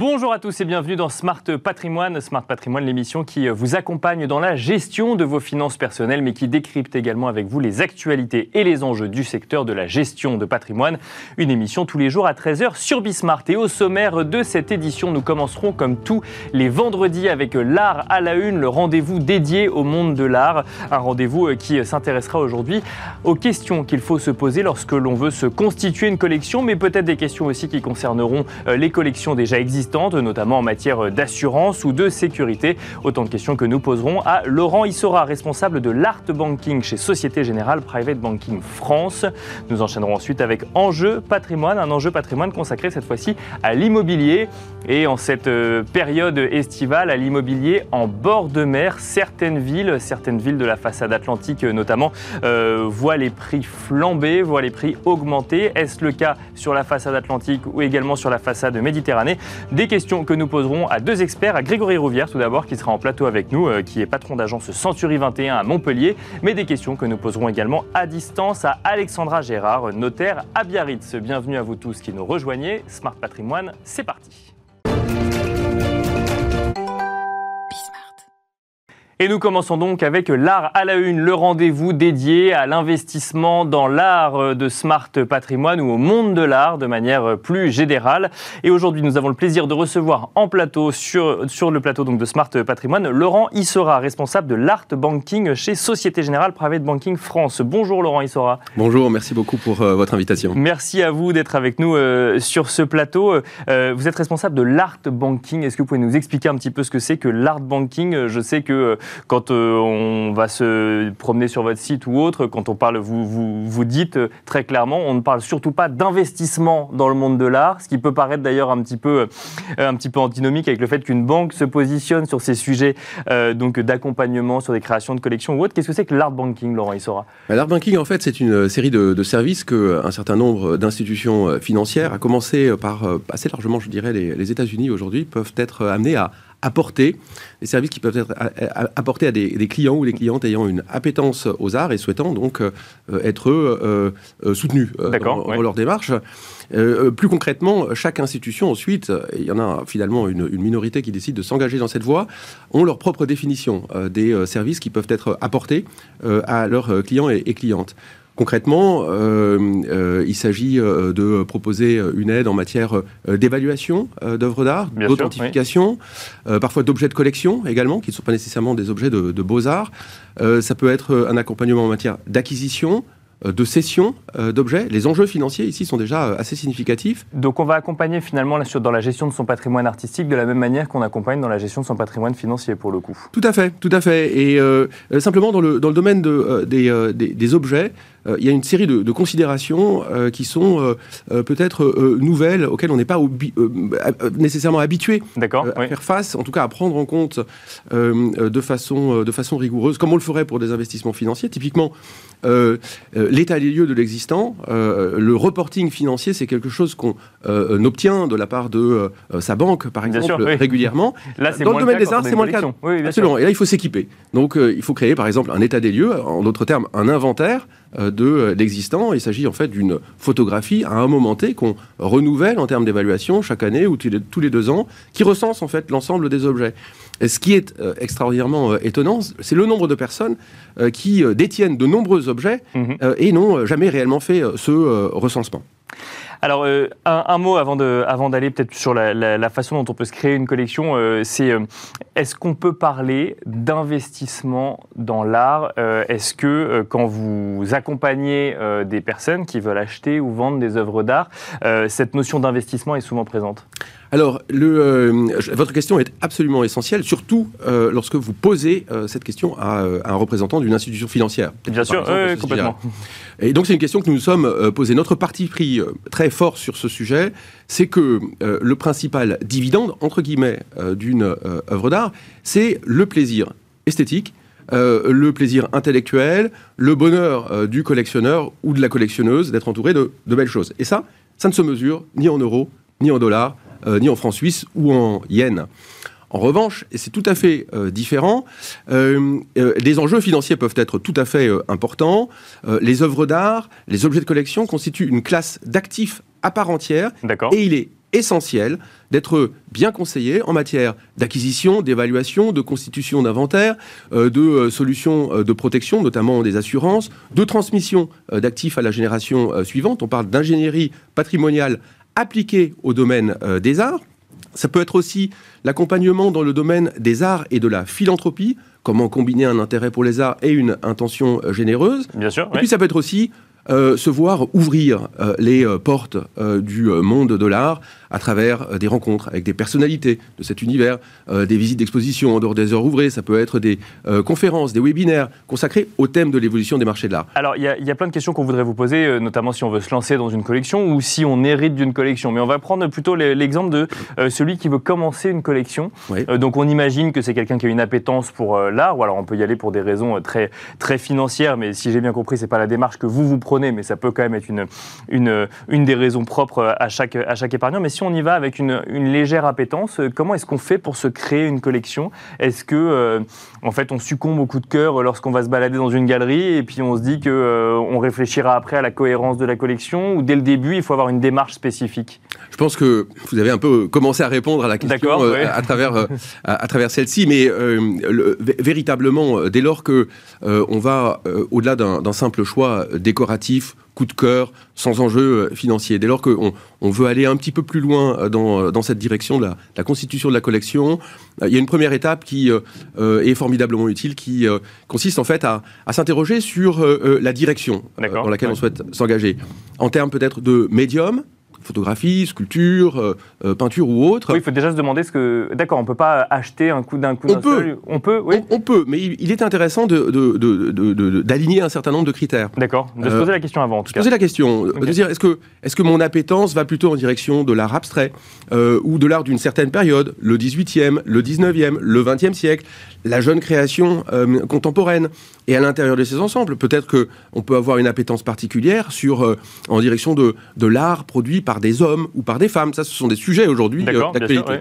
Bonjour à tous et bienvenue dans Smart Patrimoine. Smart Patrimoine, l'émission qui vous accompagne dans la gestion de vos finances personnelles, mais qui décrypte également avec vous les actualités et les enjeux du secteur de la gestion de patrimoine. Une émission tous les jours à 13h sur Bismart. Et au sommaire de cette édition, nous commencerons comme tous les vendredis avec l'art à la une, le rendez-vous dédié au monde de l'art. Un rendez-vous qui s'intéressera aujourd'hui aux questions qu'il faut se poser lorsque l'on veut se constituer une collection, mais peut-être des questions aussi qui concerneront les collections déjà existantes notamment en matière d'assurance ou de sécurité. Autant de questions que nous poserons à Laurent Issora, responsable de l'Art Banking chez Société Générale Private Banking France. Nous enchaînerons ensuite avec Enjeu patrimoine, un enjeu patrimoine consacré cette fois-ci à l'immobilier. Et en cette euh, période estivale, à l'immobilier en bord de mer, certaines villes, certaines villes de la façade atlantique notamment, euh, voient les prix flamber, voient les prix augmenter. Est-ce le cas sur la façade atlantique ou également sur la façade méditerranée? Des questions que nous poserons à deux experts, à Grégory Rouvière tout d'abord, qui sera en plateau avec nous, euh, qui est patron d'agence Century 21 à Montpellier, mais des questions que nous poserons également à distance à Alexandra Gérard, notaire à Biarritz. Bienvenue à vous tous qui nous rejoignez. Smart Patrimoine, c'est parti. Et nous commençons donc avec l'art à la une, le rendez-vous dédié à l'investissement dans l'art de Smart Patrimoine ou au monde de l'art de manière plus générale. Et aujourd'hui, nous avons le plaisir de recevoir en plateau, sur, sur le plateau donc de Smart Patrimoine, Laurent Issora, responsable de l'art banking chez Société Générale Private Banking France. Bonjour Laurent Issora. Bonjour, merci beaucoup pour euh, votre invitation. Merci à vous d'être avec nous euh, sur ce plateau. Euh, vous êtes responsable de l'art banking. Est-ce que vous pouvez nous expliquer un petit peu ce que c'est que l'art banking? Je sais que quand euh, on va se promener sur votre site ou autre, quand on parle, vous, vous, vous dites euh, très clairement, on ne parle surtout pas d'investissement dans le monde de l'art, ce qui peut paraître d'ailleurs un petit peu, euh, un petit peu antinomique avec le fait qu'une banque se positionne sur ces sujets d'accompagnement sur des créations de collections ou autre. Qu'est-ce que c'est que l'art banking, Laurent Issora? Bah, L'art banking, en fait, c'est une série de, services qu'un certain nombre d'institutions financières, à commencer par assez largement, je dirais, les, les États-Unis aujourd'hui, peuvent être amenés à apporter, des services qui peuvent être apportés à des, clients ou des clientes ayant une appétence aux arts et souhaitant donc euh, être euh, euh, soutenus dans, leur démarche. plus concrètement, chaque institution ensuite, il y en a finalement une, minorité qui décide de s'engager dans cette voie, ont leur propre définition des services qui peuvent être apportés à leurs clients et clientes. Concrètement, euh, euh, il s'agit euh, de proposer une aide en matière d'évaluation d'œuvres d'art, d'authentification, parfois d'objets de collection également, qui ne sont pas nécessairement des objets de beaux-arts. ça peut être un accompagnement en matière d'acquisition, de cession d'objets. Les enjeux financiers ici sont déjà assez significatifs. Donc on va accompagner finalement dans la gestion de son patrimoine artistique de la même manière qu'on accompagne dans la gestion de son patrimoine financier pour le coup. Tout à fait, tout à fait. Et simplement dans le, dans le domaine de, des, des, objets, il y a une série de, de considérations qui sont peut-être nouvelles, auxquelles on n'est pas nécessairement habitué à faire face, en tout cas à prendre en compte de, façon, de façon rigoureuse, comme on le ferait pour des investissements financiers. Typiquement, l'état des lieux de l'existant, euh, le reporting financier, c'est quelque chose qu'on euh, obtient de la part de euh, sa banque, par exemple, régulièrement. Là, Dans le domaine des arts, c'est moins le cas. Absolument. Et là, il faut s'équiper. Donc, il faut créer, par exemple, un état des lieux, en d'autres termes, un inventaire de l'existant. Il s'agit en fait d'une photographie à un moment T qu'on renouvelle en termes d'évaluation chaque année ou tous les deux ans, qui recense en fait l'ensemble des objets. Et ce qui est extraordinairement étonnant, c'est le nombre de personnes qui détiennent de nombreux objets mhm. et n'ont jamais réellement fait ce recensement. Alors, euh, un, mot avant d'aller avant peut-être sur la, façon dont on peut se créer une collection, euh, c'est euh, est-ce qu'on peut parler d'investissement dans l'art Est-ce que quand vous accompagnez des personnes qui veulent acheter ou vendre des œuvres d'art, cette notion d'investissement est souvent présente? Alors, le, votre question est absolument essentielle, surtout lorsque vous posez cette question à, un représentant d'une institution financière. Bien sûr, complètement. Et donc, c'est une question que nous nous sommes posée. Notre parti pris très fort sur ce sujet, c'est que euh, le principal dividende, entre guillemets, euh, d'une euh, œuvre d'art, c'est le plaisir esthétique, le plaisir intellectuel, le bonheur du collectionneur ou de la collectionneuse d'être entouré de, de, belles choses. Et ça, ça ne se mesure ni en euros, ni en dollars, ni en francs suisses ou en yens. En revanche, et c'est tout à fait différent, les enjeux financiers peuvent être tout à fait importants. les œuvres d'art, les objets de collection constituent une classe d'actifs à part entière. Et il est essentiel d'être bien conseillé en matière d'acquisition, d'évaluation, de constitution d'inventaire, euh, de euh, solutions euh, de protection, notamment des assurances, de transmission d'actifs à la génération suivante. On parle d'ingénierie patrimoniale appliquée au domaine des arts. Ça peut être aussi l'accompagnement dans le domaine des arts et de la philanthropie, comment combiner un intérêt pour les arts et une intention généreuse. Bien sûr. Et puis ça peut être aussi euh, se voir ouvrir euh, les euh, portes du monde de l'art à travers des rencontres avec des personnalités de cet univers, des visites d'exposition en dehors des heures ouvrées, ça peut être des conférences, des webinaires consacrés au thème de l'évolution des marchés de l'art. Alors il y, a plein de questions qu'on voudrait vous poser, notamment si on veut se lancer dans une collection ou si on hérite d'une collection. Mais on va prendre plutôt l'exemple de celui qui veut commencer une collection. donc on imagine que c'est quelqu'un qui a une appétence pour l'art, ou alors on peut y aller pour des raisons très, très financières, mais si j'ai bien compris, c'est pas la démarche que vous vous prenez mais ça peut quand même être une, une, une des raisons propres à chaque, à chaque épargnant. Mais si on y va avec une, une légère appétence, comment est-ce qu'on fait pour se créer une collection? Est-ce que, euh, en fait, on succombe au coup de cœur lorsqu'on va se balader dans une galerie et puis on se dit qu'on euh, on réfléchira après à la cohérence de la collection ou dès le début, il faut avoir une démarche spécifique? Je pense que vous avez un peu commencé à répondre à la question euh, à travers, à, travers celle-ci, mais véritablement, dès lors que on va au-delà d'un simple choix décoratif, coup de cœur, sans enjeu euh, financier. Dès lors qu'on on veut aller un petit peu plus loin euh, dans, dans cette direction de la, constitution de la collection, euh, il y a une première étape qui est formidablement utile, qui consiste en fait à, s'interroger sur la direction dans laquelle on souhaite s'engager. En termes peut-être de médium, photographie, sculpture, euh, euh, peinture ou autre. Oui, il faut déjà se demander ce que. D'accord, on ne peut pas acheter un coup d'un coup d'un seul. On peut, oui. On, peut, mais il est intéressant d'aligner de, un certain nombre de critères. D'accord, de se poser la question avant. En tout se poser la question, de dire est-ce que, est que mon appétence va plutôt en direction de l'art abstrait euh, ou de l'art d'une certaine période, le 18e, le 19e, le 20e siècle, la jeune création contemporaine et à l'intérieur de ces ensembles, peut-être qu'on peut avoir une appétence particulière sur, en direction de, de l'art produit par par des hommes ou par des femmes. Ça, ce sont des sujets aujourd'hui euh, d'actualité.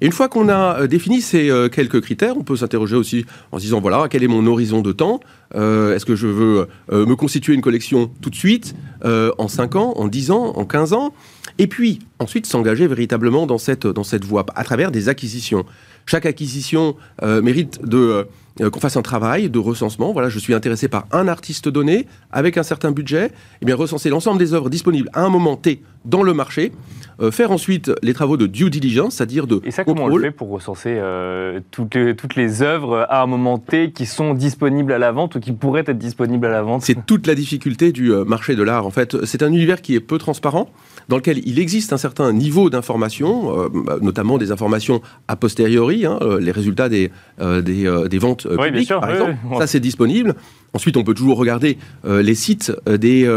Et une fois qu'on a euh, défini ces euh, quelques critères, on peut s'interroger aussi en se disant voilà, quel est mon horizon de temps? Est-ce que je veux me constituer une collection tout de suite, en 5 ans, en 10 ans, en 15 ans? Et puis ensuite s'engager véritablement dans cette, dans cette voie à travers des acquisitions. Chaque acquisition mérite de euh, qu'on fasse un travail de recensement. Voilà, je suis intéressé par un artiste donné avec un certain budget. Et eh bien recenser l'ensemble des œuvres disponibles à un moment T dans le marché. Euh, faire ensuite les travaux de due diligence, c'est-à-dire de Et ça, comment on le fait pour recenser euh, toutes, les, toutes les œuvres à un moment T qui sont disponibles à la vente ou qui pourraient être disponibles à la vente? C'est toute la difficulté du marché de l'art. En fait, c'est un univers qui est peu transparent, dans lequel il existe un certain niveau d'information, notamment des informations a posteriori, hein, les résultats des, des, des ventes euh, oui, par exemple. Ça, c'est disponible. Ensuite, on peut toujours regarder euh, les sites euh, des,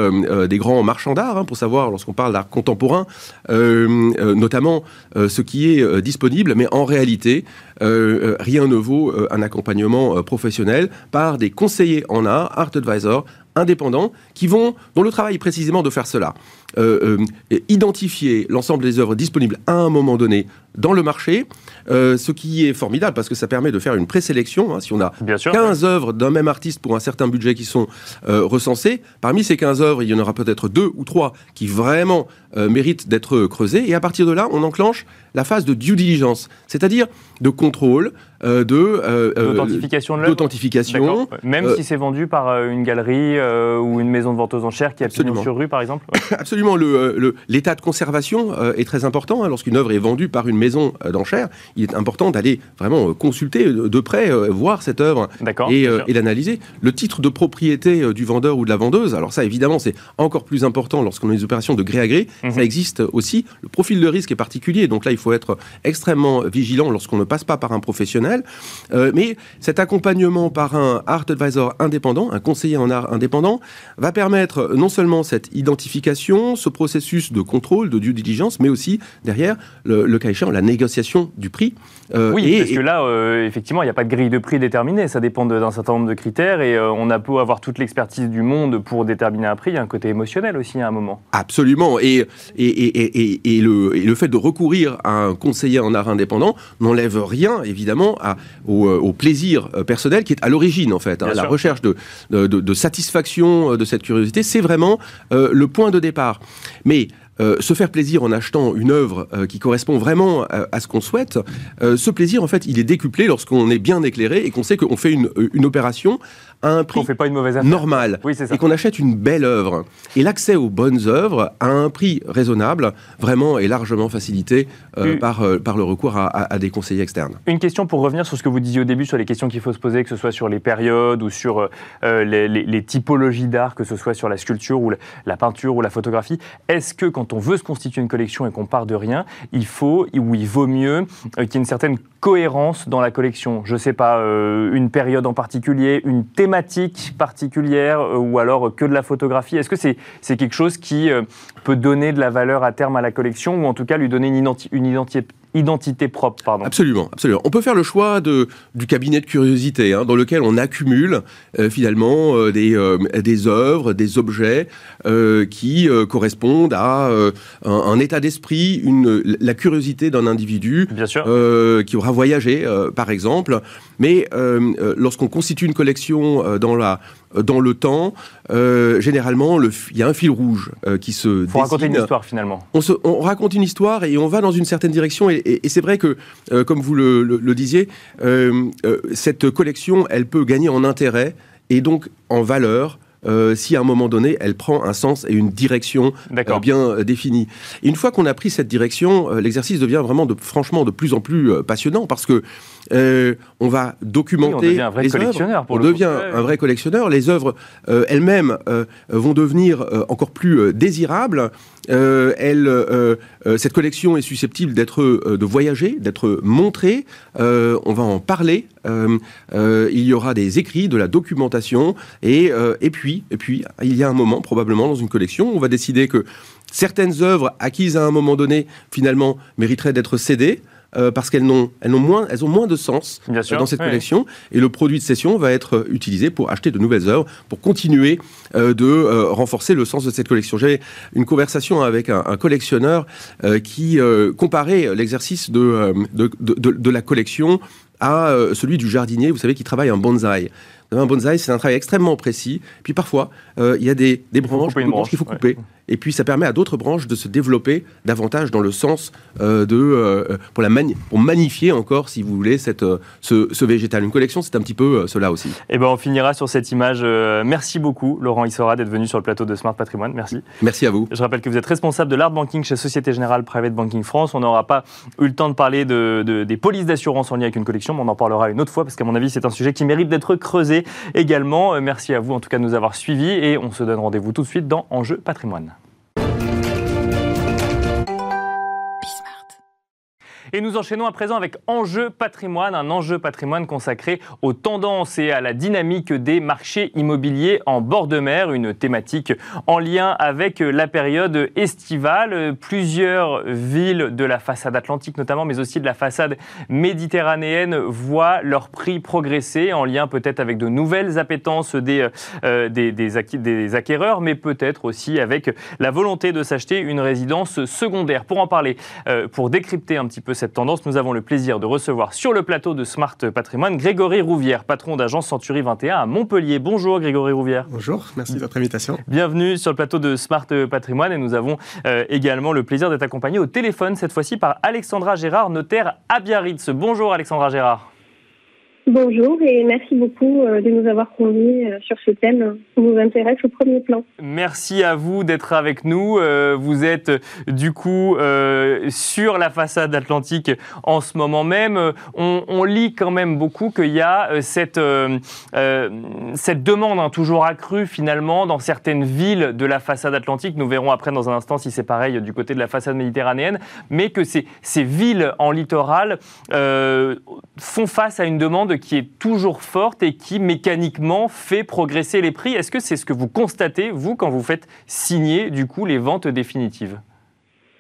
des grands marchands d'art hein, pour savoir, lorsqu'on parle d'art contemporain, notamment ce qui est disponible. Mais en réalité, rien ne vaut un accompagnement professionnel par des conseillers en art, art advisor, indépendants, qui vont, dont le travail est précisément de faire cela. Identifier l'ensemble des œuvres disponibles à un moment donné dans le marché, euh, ce qui est formidable parce que ça permet de faire une présélection. Hein, si on a 15 œuvres d'un même artiste pour un certain budget qui sont euh, recensées, parmi ces 15 œuvres, il y en aura peut-être deux ou trois qui vraiment euh, méritent d'être creusées. Et à partir de là, on enclenche la phase de due diligence, c'est-à-dire de contrôle, de d'authentification de d'authentification. Même si c'est vendu par une galerie ou une maison de vente aux enchères qui a pignon sur rue, par exemple. Absolument. L'état le, de conservation est très important hein, lorsqu'une œuvre est vendue par une maison d'enchères, il est important d'aller vraiment euh, consulter de près, euh, voir cette œuvre et, euh, et l'analyser. Le titre de propriété du vendeur ou de la vendeuse, alors ça évidemment c'est encore plus important lorsqu'on a des opérations de gré à gré, mhm. ça existe aussi. Le profil de risque est particulier, donc là il faut être extrêmement vigilant lorsqu'on ne passe pas par un professionnel. mais cet accompagnement par un art advisor indépendant, un conseiller en art indépendant, va permettre non seulement cette identification, ce processus de contrôle, de due diligence, mais aussi derrière le, le cas la négociation du prix. Euh, oui, parce que là, euh, effectivement, il n'y a pas de grille de prix déterminée. Ça dépend d'un certain nombre de critères et euh, on a beau avoir toute l'expertise du monde pour déterminer un prix. Il y a un côté émotionnel aussi à un moment. Absolument. Et, et, et, le, le, fait de recourir à un conseiller en art indépendant n'enlève rien, évidemment, à, au, plaisir personnel qui est à l'origine, en fait. Hein. la recherche de, de, de, satisfaction de cette curiosité, c'est vraiment le point de départ. Mais euh, se faire plaisir en achetant une œuvre euh, qui correspond vraiment à, ce qu'on souhaite, euh, ce plaisir, en fait, il est décuplé lorsqu'on est bien éclairé et qu'on sait qu'on fait une, une opération à un prix fait pas une mauvaise normal et qu'on achète une belle œuvre. Et l'accès aux bonnes œuvres à un prix raisonnable, vraiment, est largement facilité euh, par, euh, par le recours à, des conseillers externes. Une question pour revenir sur ce que vous disiez au début, sur les questions qu'il faut se poser, que ce soit sur les périodes ou sur euh, les, typologies d'art, que ce soit sur la sculpture ou la, peinture ou la photographie. Est-ce que quand on veut se constituer une collection et qu'on part de rien, il faut ou il vaut mieux qu'il y ait une certaine cohérence dans la collection? Je ne sais pas, une période en particulier, une thématique particulière euh, ou alors que de la photographie. Est-ce que c'est quelque chose qui euh, peut donner de la valeur à terme à la collection ou en tout cas lui donner une, une identité identité propre, pardon. Absolument, absolument. On peut faire le choix de, du cabinet de curiosité, hein, dans lequel on accumule euh, finalement euh, des, euh, des œuvres, des objets qui correspondent à un, état d'esprit, une, la curiosité d'un individu Bien sûr. qui aura voyagé, par exemple. Mais lorsqu'on constitue une collection dans la dans le temps, euh, généralement, il y a un fil rouge euh, qui se. Faut raconter une histoire finalement. On, raconte une histoire et on va dans une certaine direction. Et, c'est vrai que, euh, comme vous le, disiez, cette collection, elle peut gagner en intérêt et donc en valeur. Si à un moment donné, elle prend un sens et une direction bien définie. une fois qu'on a pris cette direction, l'exercice devient vraiment, de, franchement, de plus en plus passionnant parce que euh, on va documenter. on devient un vrai collectionneur. on devient un vrai collectionneur. Les œuvres euh, elles-mêmes euh, vont devenir encore plus désirables. cette collection est susceptible d'être, de voyager, d'être montrée. on va en parler. il y aura des écrits, de la documentation, et, et puis, et puis, il y a un moment probablement dans une collection, on va décider que certaines œuvres acquises à un moment donné, finalement, mériteraient d'être cédées. Euh, parce qu'elles ont, elles ont, moins, elles ont moins de sens euh, dans cette collection. Et le produit de cession va être euh, utilisé pour acheter de nouvelles œuvres, pour continuer de renforcer le sens de cette collection. J'avais une conversation avec un, collectionneur qui comparait l'exercice de, de, de, la collection à celui du jardinier, vous savez, qui travaille un bonsaï. Un bonsaï, c'est un travail extrêmement précis. Puis parfois, il y a des, des branches, qu'il faut couper et puis ça permet à d'autres branches de se développer davantage dans le sens euh, de euh, pour la pour magnifier encore, si vous voulez, cette, euh, ce, végétal. Une collection, c'est un petit peu cela aussi. Et eh ben on finira sur cette image. merci beaucoup, Laurent Issora, d'être venu sur le plateau de Smart Patrimoine. Merci. Merci à vous. Je rappelle que vous êtes responsable de l'art banking chez Société Générale Private Banking France. On n'aura pas eu le temps de parler de, des polices d'assurance en lien avec une collection, mais on en parlera une autre fois parce qu'à mon avis, c'est un sujet qui mérite d'être creusé également. Merci à vous en tout cas de nous avoir suivis et on se donne rendez-vous tout de suite dans Enjeu Patrimoine. Et nous enchaînons à présent avec Enjeu patrimoine, un enjeu patrimoine consacré aux tendances et à la dynamique des marchés immobiliers en bord de mer, une thématique en lien avec la période estivale. Plusieurs villes de la façade atlantique notamment, mais aussi de la façade méditerranéenne voient leur prix progresser en lien peut-être avec de nouvelles appétences des, euh, des, acquéreurs, mais peut-être aussi avec la volonté de s'acheter une résidence secondaire. Pour en parler, euh, pour décrypter un petit peu cette cette tendance, nous avons le plaisir de recevoir sur le plateau de Smart Patrimoine Grégory Rouvière, patron d'agence Century 21 à Montpellier. Bonjour Grégory Rouvière. Bonjour, merci de votre invitation. Bienvenue sur le plateau de Smart Patrimoine et nous avons euh, également le plaisir d'être accompagné au téléphone cette fois-ci par Alexandra Gérard, notaire à Biarritz. Bonjour Alexandra Gérard. Bonjour et merci beaucoup euh, de nous avoir conduits euh, sur ce thème qui nous intéresse au premier plan. Merci à vous d'être avec nous. Euh, vous êtes du coup sur la façade atlantique en ce moment même. On, lit quand même beaucoup qu'il y a cette, cette demande hein, toujours accrue finalement dans certaines villes de la façade atlantique. Nous verrons après dans un instant si c'est pareil du côté de la façade méditerranéenne, mais que ces, ces villes en littoral font face à une demande qui est toujours forte et qui mécaniquement fait progresser les prix. Est-ce que c'est ce que vous constatez, vous, quand vous faites signer du coup les ventes définitives?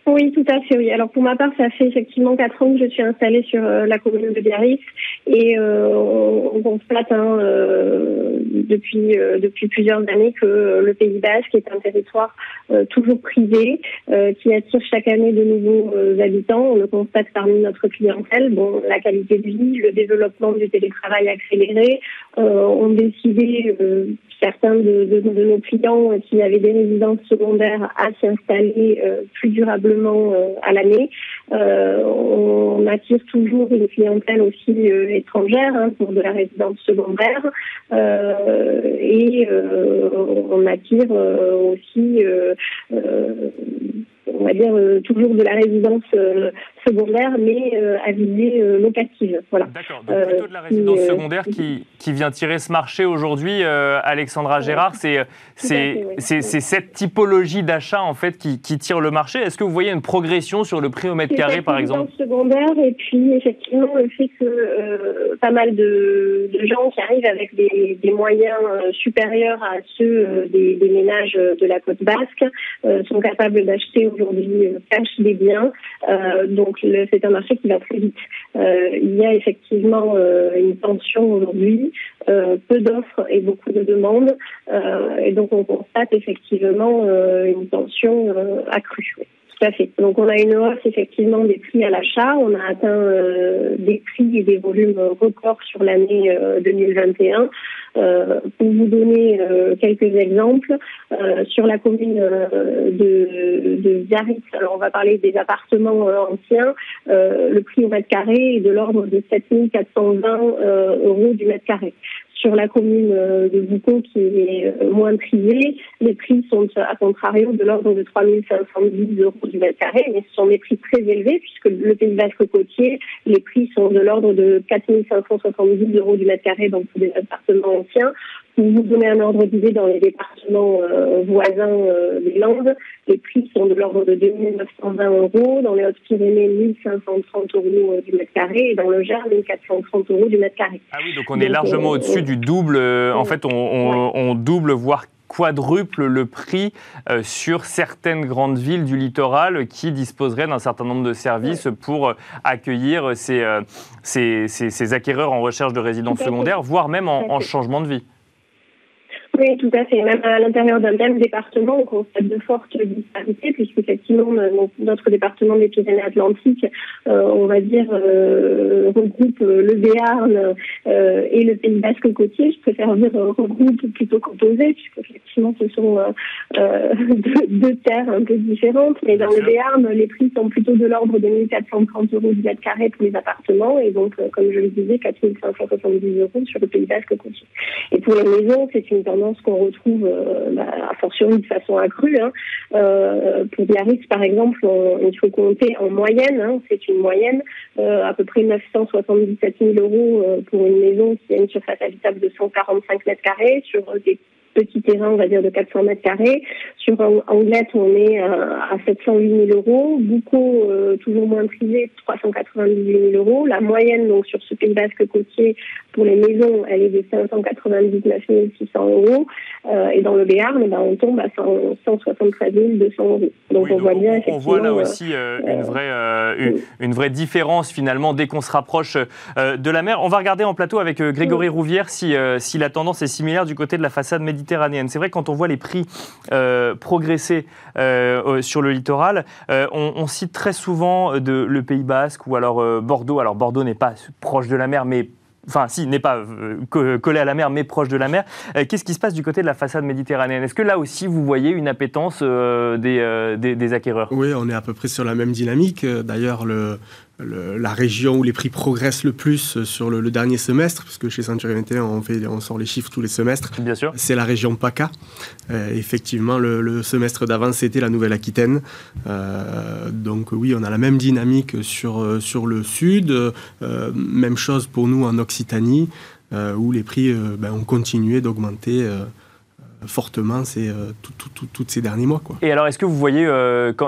Oui, tout à fait, oui. Alors pour ma part, ça fait effectivement quatre ans que je suis installée sur euh, la commune de Biarritz et euh, on, constate hein, euh, depuis depuis plusieurs années que le Pays Basque est un territoire toujours privé qui attire chaque année de nouveaux habitants. On le constate parmi notre clientèle. Bon, la qualité de vie, le développement du télétravail accéléré ont décidé certains de, de, nos clients qui avaient des résidences secondaires à s'y installer plus durablement euh, à l'année. Euh, on attire toujours une clientèle aussi euh, étrangère hein, pour de la résidence secondaire et on attire aussi on va dire toujours de la résidence secondaire, mais euh, à visée euh, locative. Voilà. D'accord, donc plutôt de la résidence euh, secondaire qui, qui, vient tirer ce marché aujourd'hui, Alexandra Gérard, c'est cette typologie d'achat en fait qui, qui, tire le marché. Est-ce que vous voyez une progression sur le prix au mètre carré par exemple secondaire et puis effectivement le fait que pas mal de, de, gens qui arrivent avec des, des moyens supérieurs à ceux des, des, ménages de la côte basque sont capables d'acheter aujourd'hui cash des biens. donc c'est un marché qui va très vite. Euh, il y a effectivement euh, une tension aujourd'hui, euh, peu d'offres et beaucoup de demandes, et donc on constate effectivement une tension accrue. Tout à fait. Donc on a une hausse effectivement des prix à l'achat. On a atteint des prix et des volumes records sur l'année 2021. Euh, pour vous donner euh, quelques exemples, euh, sur la commune de, de Biarritz, alors on va parler des appartements anciens, le prix au mètre carré est de l'ordre de 7420 euros du mètre carré sur la commune de Boucon qui est moins privée, les prix sont à contrario de l'ordre de 3510 euros du mètre carré, mais ce sont des prix très élevés puisque le Pays Basque côtier, les prix sont de l'ordre de 4570 euros du mètre carré, donc pour des appartements anciens. Pour vous donner un ordre d'idée, dans les départements euh, voisins euh, des Landes, les prix sont de l'ordre de 2920 euros, dans les Hautes-Pyrénées 1530 euros euh, du mètre carré. Et dans le Gers 1430 euros du mètre carré. Ah oui, donc on est largement au-dessus du double. en fait, on, double, voire quadruple le prix sur certaines grandes villes du littoral qui disposeraient d'un certain nombre de services pour accueillir ces, ces, acquéreurs en recherche de résidence secondaire, voire même en changement de vie. Oui, tout à fait. Même à l'intérieur d'un même département, on constate de fortes disparités, puisqu'effectivement, notre département des Pyrénées-Atlantiques, euh, on va dire, euh, regroupe le Béarn euh, et le Pays Basque côtier. Je préfère dire regroupe plutôt qu'opposé, puisqu'effectivement, ce sont deux, terres un peu différentes. Mais dans le Béarn, les prix sont plutôt de l'ordre de 1430 euros du mètre carré pour les appartements, et donc, comme je le disais, 4570 euros sur le Pays Basque côtier. Et pour les maisons, c'est une tendance qu'on retrouve euh, bah, à fortiori de façon accrue. Hein. Euh, pour Biarritz, par exemple, il faut compter en moyenne, hein, c'est une moyenne, euh, à peu près 977 000 euros pour une maison qui a une surface habitable de 145 mètres carrés sur des petit terrain, on va dire, de 400 mètres carrés. Sur Anglette, on est à 708 000 euros. Beaucoup, euh, toujours moins privé, 398 000 euros. La moyenne, donc, sur ce Pays Basque côtier, pour les maisons, elle est de 599 600 euros. Euh, et dans le Béarn, ben, on tombe à 173 200 euros. Donc, on voit bien, On voit là aussi euh, une, vraie, une, vraie différence, finalement, dès qu'on se rapproche de la mer. On va regarder en plateau avec Grégory Rouvière si, si la tendance est similaire du côté de la façade méditerranéenne c'est vrai quand on voit les prix euh, progresser euh, sur le littoral, euh, on, cite très souvent le Pays Basque ou alors Bordeaux. Alors Bordeaux n'est pas proche de la mer, mais enfin si, n'est pas collé à la mer, mais proche de la mer. Qu'est-ce qui se passe du côté de la façade méditerranéenne? Est-ce que là aussi, vous voyez une appétence des, des, acquéreurs? Oui, on est à peu près sur la même dynamique. D'ailleurs, le, la région où les prix progressent le plus sur le, dernier semestre, puisque chez Century 21, on, fait, on sort les chiffres tous les semestres. Bien sûr. C'est la région PACA. Euh, effectivement, le, semestre d'avant, c'était la Nouvelle-Aquitaine. Euh, donc oui, on a la même dynamique sur, euh, sur le sud. même chose pour nous en Occitanie, où les prix ben, ont continué d'augmenter fortement ces, toutes ces derniers mois. Quoi. Et alors, est-ce que vous voyez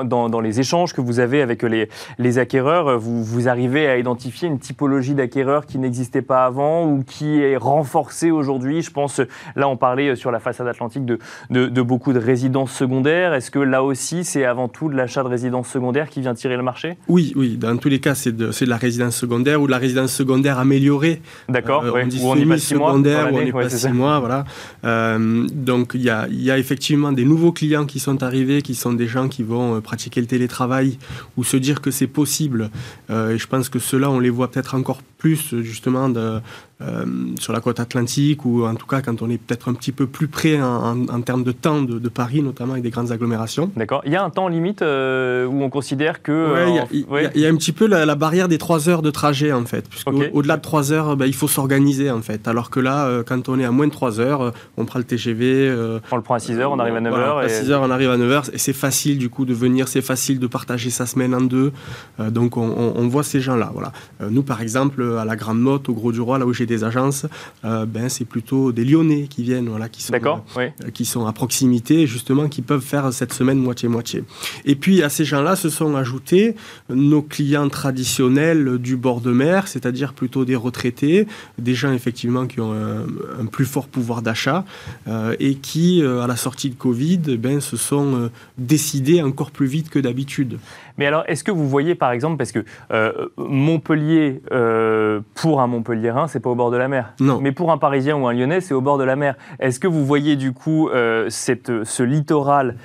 dans, dans, les échanges que vous avez avec les, les acquéreurs, vous, vous arrivez à identifier une typologie d'acquéreurs qui n'existait pas avant ou qui est renforcée aujourd'hui? Je pense, là, on parlait sur la façade atlantique de, de, de beaucoup de résidences secondaires. Est-ce que là aussi, c'est avant tout de l'achat de résidences secondaires qui vient tirer le marché? Oui, oui. Dans tous les cas, c'est de, de, la résidence secondaire ou de la résidence secondaire améliorée. D'accord. Euh, on dit on est six mois, secondaire, on est pas six mois, voilà. Euh, donc il y a, y a, effectivement des nouveaux clients qui sont arrivés, qui sont des gens qui vont euh, pratiquer le télétravail ou se dire que c'est possible. Euh, et je pense que ceux-là, on les voit peut-être encore plus justement de, euh, sur la côte atlantique ou en tout cas quand on est peut-être un petit peu plus près en, en, termes de temps de, de, Paris, notamment avec des grandes agglomérations. D'accord. Il y a un temps limite euh, où on considère que. Oui, il y, ouais. y, y, a un petit peu la, la, barrière des 3 heures de trajet en fait. Puisqu'au-delà okay. de 3 heures, ben, il faut s'organiser en fait. Alors que là, euh, quand on est à moins de 3 heures, on prend le TGV. on le prend à 6 heures, on arrive à 9 voilà, heures. À 6 heures, on arrive à 9 heures. Et c'est facile du coup de venir, c'est facile de partager sa semaine en deux. donc on, on, on, voit ces gens-là. Voilà. nous par exemple, à la Grande Motte, au Gros du Roi, là où j'ai des agences, euh, ben, c'est plutôt des Lyonnais qui viennent, voilà, qui sont, euh, oui. qui sont à proximité, justement, qui peuvent faire cette semaine moitié-moitié. Et puis, à ces gens-là se sont ajoutés nos clients traditionnels du bord de mer, c'est-à-dire plutôt des retraités, des gens, effectivement, qui ont un, un plus fort pouvoir d'achat euh, et qui, euh, à la sortie de Covid, ben, se sont euh, décidés encore plus vite que d'habitude. Mais alors, est-ce que vous voyez, par exemple, parce que euh, Montpellier, euh, pour un Montpellierin, c'est pas au bord de la mer. Non. Mais pour un Parisien ou un Lyonnais, c'est au bord de la mer. Est-ce que vous voyez du coup euh, cette, ce littoral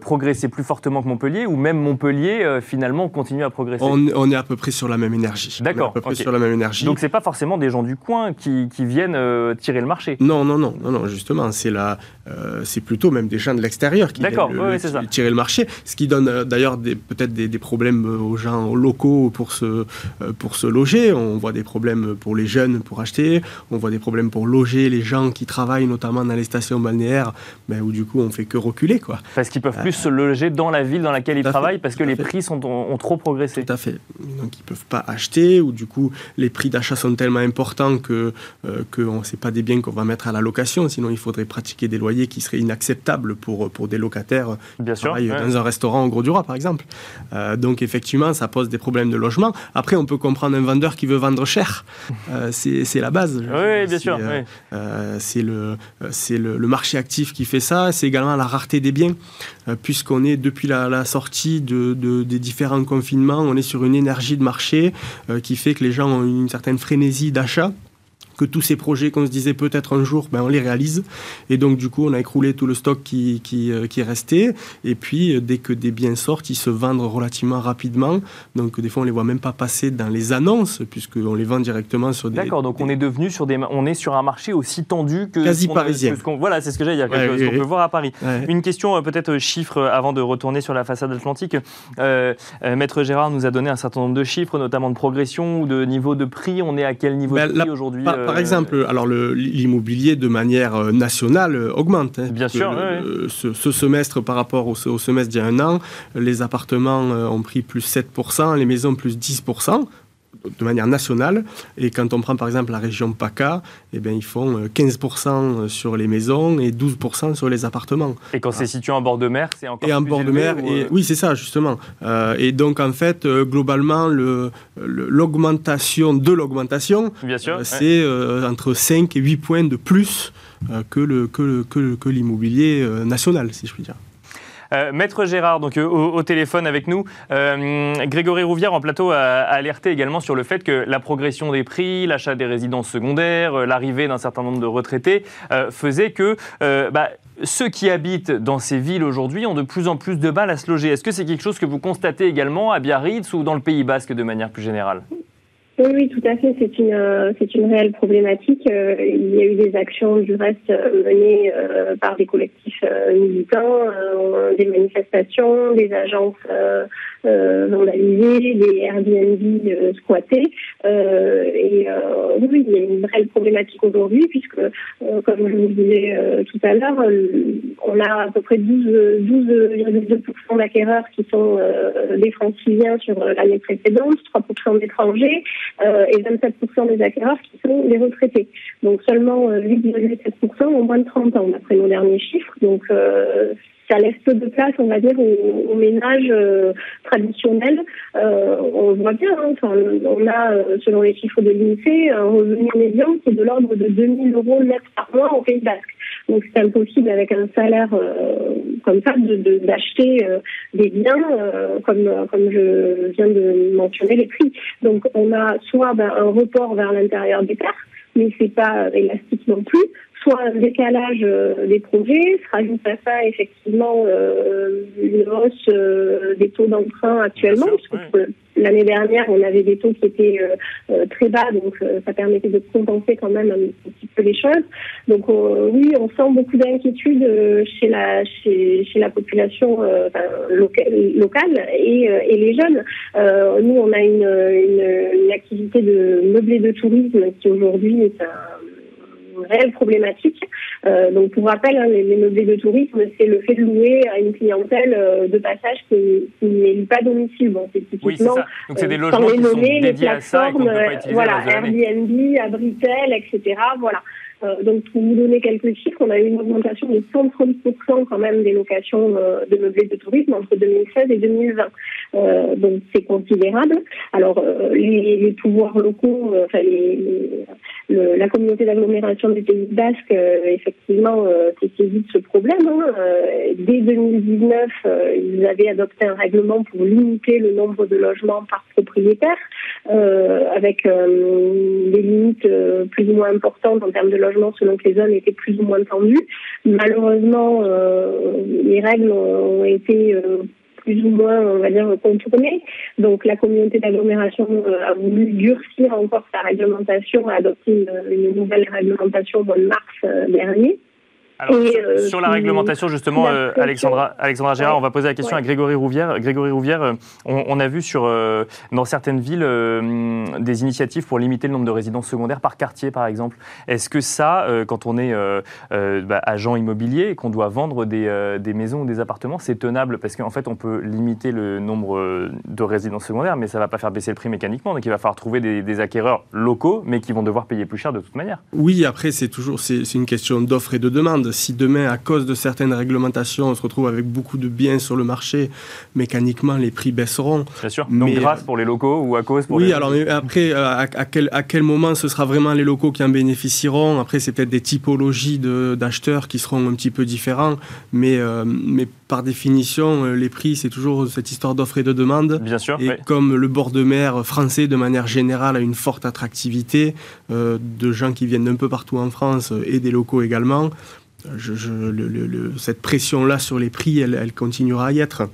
progresser plus fortement que Montpellier, ou même Montpellier finalement continue à progresser? On, on, est à peu près sur la même énergie. D'accord. À peu près okay. sur la même énergie. Donc c'est pas forcément des gens du coin qui, qui viennent tirer le marché? Non, non, non, non, non justement, c'est la, c'est plutôt même des gens de l'extérieur qui viennent le, le, ça. tirer le marché, ce qui donne d'ailleurs peut-être des, des problèmes aux gens locaux pour se, pour se loger. On voit des problèmes pour les jeunes pour acheter. On voit des problèmes pour loger les gens qui travaillent notamment dans les stations balnéaires, ben, où du coup on fait que reculer. Quoi. Parce qu'ils peuvent plus euh, se loger dans la ville dans laquelle ils travaillent fait, parce que les fait. prix sont, ont, ont, trop progressé. Tout à fait. Donc ils ne peuvent pas acheter ou du coup les prix d'achat sont tellement importants que, euh, que ce n'est pas des biens qu'on va mettre à la location. Sinon il faudrait pratiquer des loyers qui seraient inacceptables pour, pour des locataires Bien sûr, ouais. dans un restaurant au Gros du Roi par exemple. Euh, donc effectivement ça pose des problèmes de logement. Après on peut comprendre un vendeur qui veut vendre cher. Euh, c'est la base. Oui, bien sûr. Euh, oui. euh, c'est le, le, le, marché actif qui fait ça. C'est également la rareté des biens, puisqu'on est depuis la, la sortie de, de, des différents confinements, on est sur une énergie de marché qui fait que les gens ont une certaine frénésie d'achat que tous ces projets qu'on se disait peut-être un jour, ben, on les réalise. Et donc, du coup, on a écroulé tout le stock qui, qui, euh, qui resté. Et puis, euh, dès que des biens sortent, ils se vendent relativement rapidement. Donc, des fois, on les voit même pas passer dans les annonces, puisqu'on les vend directement sur des. D'accord, donc des... on est devenu sur des. On est sur un marché aussi tendu que. Quasi parisien. Que voilà, c'est ce que j'allais dire, ouais, qu'on peut voir à Paris. Une question, euh, peut-être chiffre, avant de retourner sur la façade atlantique. Euh, Maître Gérard nous a donné un certain nombre de chiffres, notamment de progression ou de niveau de prix. On est à quel niveau ben, de prix aujourd'hui par, par, exemple, alors l'immobilier de manière euh, nationale euh, augmente. Hein, Bien sûr. Le, ce, ce, semestre par rapport au, au semestre d'il y a un an, les appartements euh, ont pris plus 7%, les maisons plus 10% de manière nationale. Et quand on prend par exemple la région PACA, eh bien, ils font 15% sur les maisons et 12% sur les appartements. Et quand c'est situé en bord de mer, c'est encore Et en bord de mer, ou... et, oui, c'est ça, justement. Euh, et donc, en fait, euh, globalement, l'augmentation de l'augmentation, euh, c'est ouais. entre 5 et 8 points de plus euh, que l'immobilier que le, que, l'immobilier national, si je puis dire. Euh, Maître Gérard, donc euh, au, téléphone avec nous, euh, Grégory Rouvière en plateau a, alerté également sur le fait que la progression des prix, l'achat des résidences secondaires, l'arrivée d'un certain nombre de retraités faisait que bah, ceux qui habitent dans ces villes aujourd'hui ont de plus en plus de mal à se loger. Est-ce que c'est quelque chose que vous constatez également à Biarritz ou dans le Pays Basque de manière plus générale? Oui, oui, tout à fait. C'est une, euh, c'est une réelle problématique. Euh, il y a eu des actions du reste euh, menées par des collectifs militants, des manifestations, des agences vandalisés, des Airbnb squattés. et oui, il y a une vraie problématique aujourd'hui puisque, comme je vous le disais tout à l'heure, on a à peu près 12,2% 12, d'acquéreurs qui sont des franciliens sur l'année précédente, 3% d'étrangers et 27% des acquéreurs qui sont des retraités. Donc seulement 8,7% ont moins de 30 ans, d'après nos derniers chiffres. Donc ça laisse peu de place, on va dire, aux, ménages euh, traditionnels. Euh, on voit bien, hein, on a, euh, selon les chiffres de l'INSEE, un revenu médian qui est de l'ordre de 2000 euros net par mois au Pays Basque. Donc c'est impossible avec un salaire comme ça d'acheter de, des biens comme, comme je viens de mentionner les prix. Donc on a soit ben, un report vers l'intérieur des terres, mais c'est pas élastique non plus, soit un décalage euh, des projets, se rajoute à ça effectivement euh, une hausse euh, des taux d'emprunt actuellement, l'année dernière on avait des taux qui étaient très bas, donc ça permettait de compenser quand même un, petit peu les choses. Donc oui, on sent beaucoup d'inquiétude chez la chez, chez la population locale et, et, les jeunes. nous on a une, une, une activité de meublé de tourisme qui aujourd'hui est un une réelle problématique. Euh, donc, pour rappel, hein, les, meublés de tourisme, c'est le fait de louer à une clientèle euh, de passage qui, qui n'est pas domicile. Bon, c'est typiquement. Oui, Donc, c'est des euh, logements qui sont dédiés à ça et qu'on peut pas utiliser voilà, Airbnb, Abritel, etc. Voilà. Euh, donc, pour vous donner quelques chiffres, on a eu une augmentation de 130% quand même des locations euh, de meublés de tourisme entre 2016 et 2020. Euh, donc, c'est considérable. Alors, les, pouvoirs locaux, enfin, la communauté d'agglomération du Pays Basque, effectivement, s'est saisie de ce problème. Hein. dès 2019, ils avaient adopté un règlement pour limiter le nombre de logements par propriétaire, avec des limites plus ou moins importantes en termes de logements selon que les zones étaient plus ou moins tendues. Malheureusement, euh, les règles ont été euh, plus ou moins, on va dire, contournées. Donc la communauté d'agglomération euh, a voulu durcir encore sa réglementation, a adopté une, nouvelle réglementation au mois de mars dernier. Euh, sur, la réglementation, justement, euh, Alexandra, Alexandra Gérard, on va poser la question à Grégory Rouvière. Grégory Rouvière, euh, on, a vu sur, dans certaines villes des initiatives pour limiter le nombre de résidences secondaires par quartier, par exemple. Est-ce que ça, quand on est bah, agent immobilier et qu'on doit vendre des, des, maisons ou des appartements, c'est tenable? Parce qu'en fait, on peut limiter le nombre de résidences secondaires, mais ça ne va pas faire baisser le prix mécaniquement. Donc il va falloir trouver des, des acquéreurs locaux, mais qui vont devoir payer plus cher de toute manière. Oui, après, c'est toujours c'est une question d'offre et de demande si demain, à cause de certaines réglementations, on se retrouve avec beaucoup de biens sur le marché, mécaniquement, les prix baisseront. Bien sûr. Donc, grâce pour les locaux ou à cause pour oui, les... alors après, euh, à, quel, à quel moment ce sera vraiment les locaux qui en bénéficieront? Après, c'est peut-être des typologies d'acheteurs qui seront un petit peu différents, mais, euh, mais par définition, euh, les prix, c'est toujours cette histoire d'offre et de demande. Bien sûr. Et comme le bord de mer français, de manière générale, a une forte attractivité de gens qui viennent d'un peu partout en France et des locaux également, je, cette pression-là sur les prix, elle, continuera à y être.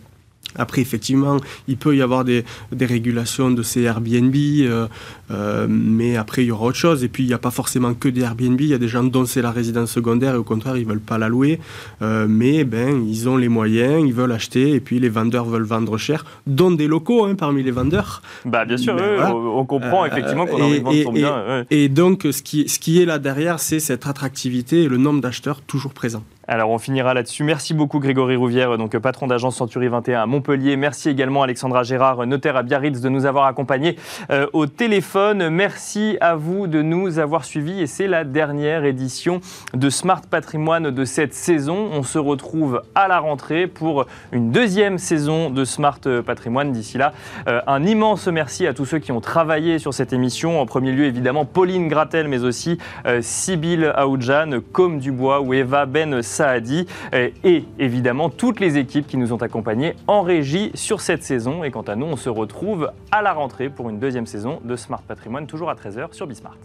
Après, effectivement, il peut y avoir des, régulations de ces Airbnb, euh, euh, mais après, il y aura autre chose. Et puis, il n'y a pas forcément que des Airbnb. Il y a des gens dont c'est la résidence secondaire et au contraire, ils ne veulent pas la louer. Euh, mais ben, ils ont les moyens, ils veulent acheter et puis les vendeurs veulent vendre cher, dont des locaux hein, parmi les vendeurs. Bah, bien sûr, on, comprend effectivement qu'on a envie de vendre son bien. Et donc, ce qui, ce qui est là derrière, c'est cette attractivité et le nombre d'acheteurs toujours présents. Alors on finira là-dessus. Merci beaucoup Grégory Rouvière, donc patron d'agence Century 21 à Montpellier. Merci également Alexandra Gérard, notaire à Biarritz, de nous avoir accompagnés euh, au téléphone. Merci à vous de nous avoir suivis et c'est la dernière édition de Smart Patrimoine de cette saison. On se retrouve à la rentrée pour une deuxième saison de Smart Patrimoine. D'ici là, euh, un immense merci à tous ceux qui ont travaillé sur cette émission. En premier lieu évidemment Pauline Gratel, mais aussi euh, Sybille Aoudjan, Com Dubois ou Eva Ben Saadi euh, et évidemment toutes les équipes qui nous ont accompagnés en régie sur cette saison. Et quant à nous, on se retrouve à la rentrée pour une deuxième saison de Smart Patrimoine, toujours à 13h sur Bismart.